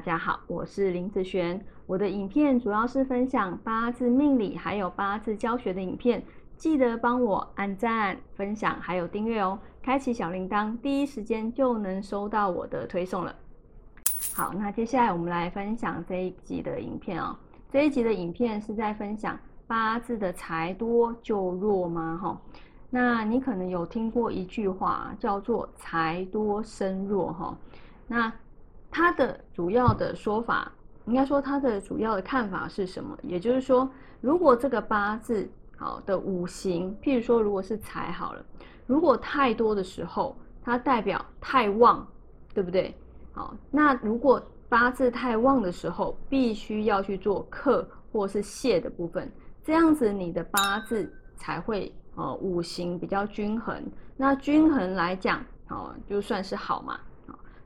大家好，我是林子璇。我的影片主要是分享八字命理还有八字教学的影片，记得帮我按赞、分享还有订阅哦，开启小铃铛，第一时间就能收到我的推送了。好，那接下来我们来分享这一集的影片哦。这一集的影片是在分享八字的财多就弱吗？哈，那你可能有听过一句话叫做“财多身弱”哈，那。它的主要的说法，应该说它的主要的看法是什么？也就是说，如果这个八字好的五行，譬如说如果是财好了，如果太多的时候，它代表太旺，对不对？好，那如果八字太旺的时候，必须要去做克或是泄的部分，这样子你的八字才会呃五行比较均衡。那均衡来讲，哦，就算是好嘛。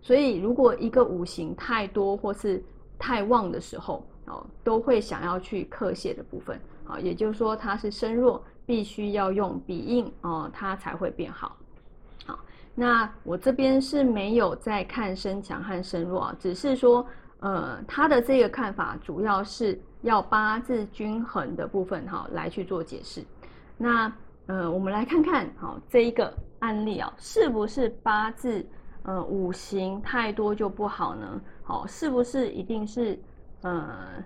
所以，如果一个五行太多或是太旺的时候，哦，都会想要去克泄的部分，啊，也就是说它是身弱，必须要用比印哦，它才会变好。好，那我这边是没有在看身强和身弱啊，只是说，呃，他的这个看法主要是要八字均衡的部分哈来去做解释。那，呃，我们来看看，好，这一个案例啊，是不是八字？呃，五行太多就不好呢？好，是不是一定是呃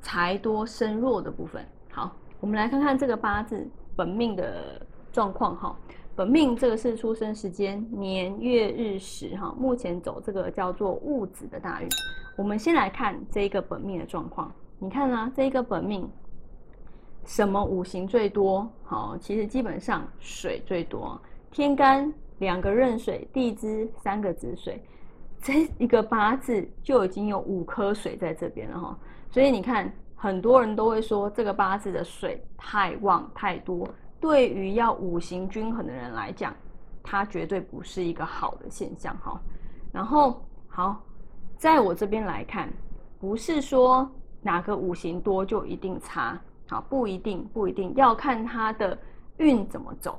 财多身弱的部分？好，我们来看看这个八字本命的状况哈。本命这个是出生时间年月日时哈，目前走这个叫做戊子的大运。我们先来看这一个本命的状况，你看啊，这一个本命什么五行最多？好，其实基本上水最多，天干。两个壬水，地支三个子水，这一个八字就已经有五颗水在这边了哈。所以你看，很多人都会说这个八字的水太旺太多，对于要五行均衡的人来讲，它绝对不是一个好的现象哈。然后好，在我这边来看，不是说哪个五行多就一定差，好，不一定不一定要看它的运怎么走。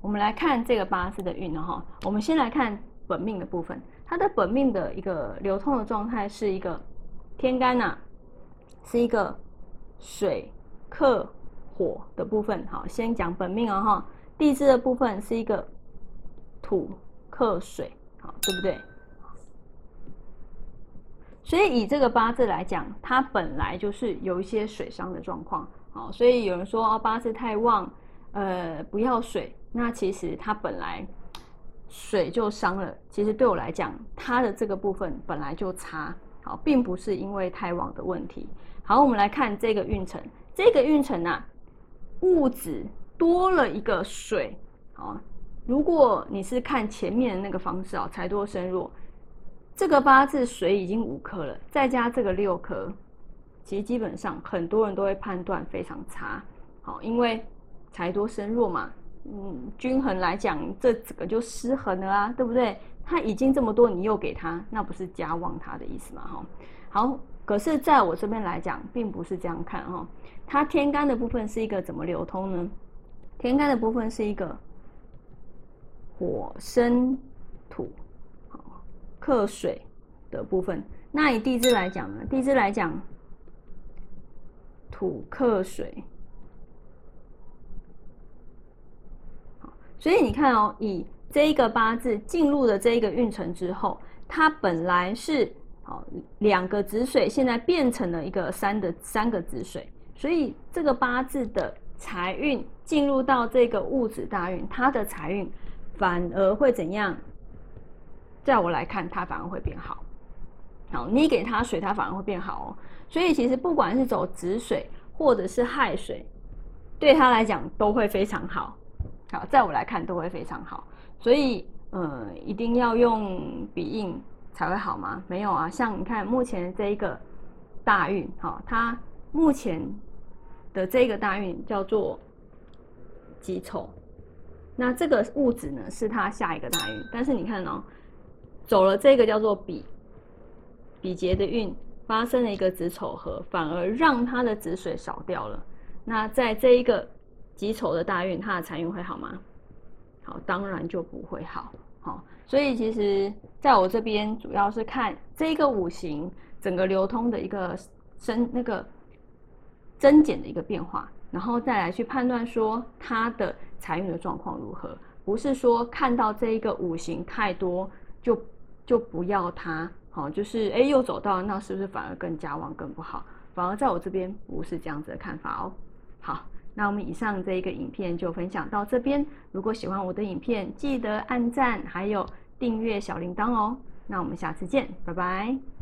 我们来看这个八字的运，哈。我们先来看本命的部分，它的本命的一个流通的状态是一个天干呐，是一个水克火的部分。好，先讲本命哦，哈。地支的部分是一个土克水，好，对不对？所以以这个八字来讲，它本来就是有一些水伤的状况，好，所以有人说哦，八字太旺，呃，不要水。那其实它本来水就伤了，其实对我来讲，它的这个部分本来就差，好，并不是因为太旺的问题。好，我们来看这个运程，这个运程啊，物质多了一个水，好，如果你是看前面的那个方式啊，财多身弱，这个八字水已经五颗了，再加这个六颗，其实基本上很多人都会判断非常差，好，因为财多身弱嘛。嗯，均衡来讲，这几个就失衡了啊，对不对？他已经这么多，你又给他，那不是加旺他的意思嘛？哈，好，可是在我这边来讲，并不是这样看哈。它天干的部分是一个怎么流通呢？天干的部分是一个火生土，好克水的部分。那以地支来讲呢？地支来讲，土克水。所以你看哦，以这一个八字进入了这一个运程之后，它本来是好两个子水，现在变成了一个三的三个子水，所以这个八字的财运进入到这个戊子大运，它的财运反而会怎样？在我来看，它反而会变好。好，你给它水，它反而会变好哦。所以其实不管是走子水或者是亥水，对他来讲都会非常好。好，在我来看都会非常好，所以呃，一定要用笔印才会好吗？没有啊，像你看目前这一个大运，哈，它目前的这个大运叫做己丑，那这个物质呢是它下一个大运，但是你看哦，走了这个叫做比比劫的运，发生了一个子丑合，反而让它的子水少掉了。那在这一个。己丑的大运，它的财运会好吗？好，当然就不会好。好，所以其实在我这边主要是看这一个五行整个流通的一个增那个增减的一个变化，然后再来去判断说它的财运的状况如何，不是说看到这一个五行太多就就不要它，好，就是哎又走到那是不是反而更加旺更不好？反而在我这边不是这样子的看法哦。好。那我们以上这一个影片就分享到这边。如果喜欢我的影片，记得按赞，还有订阅小铃铛哦。那我们下次见，拜拜。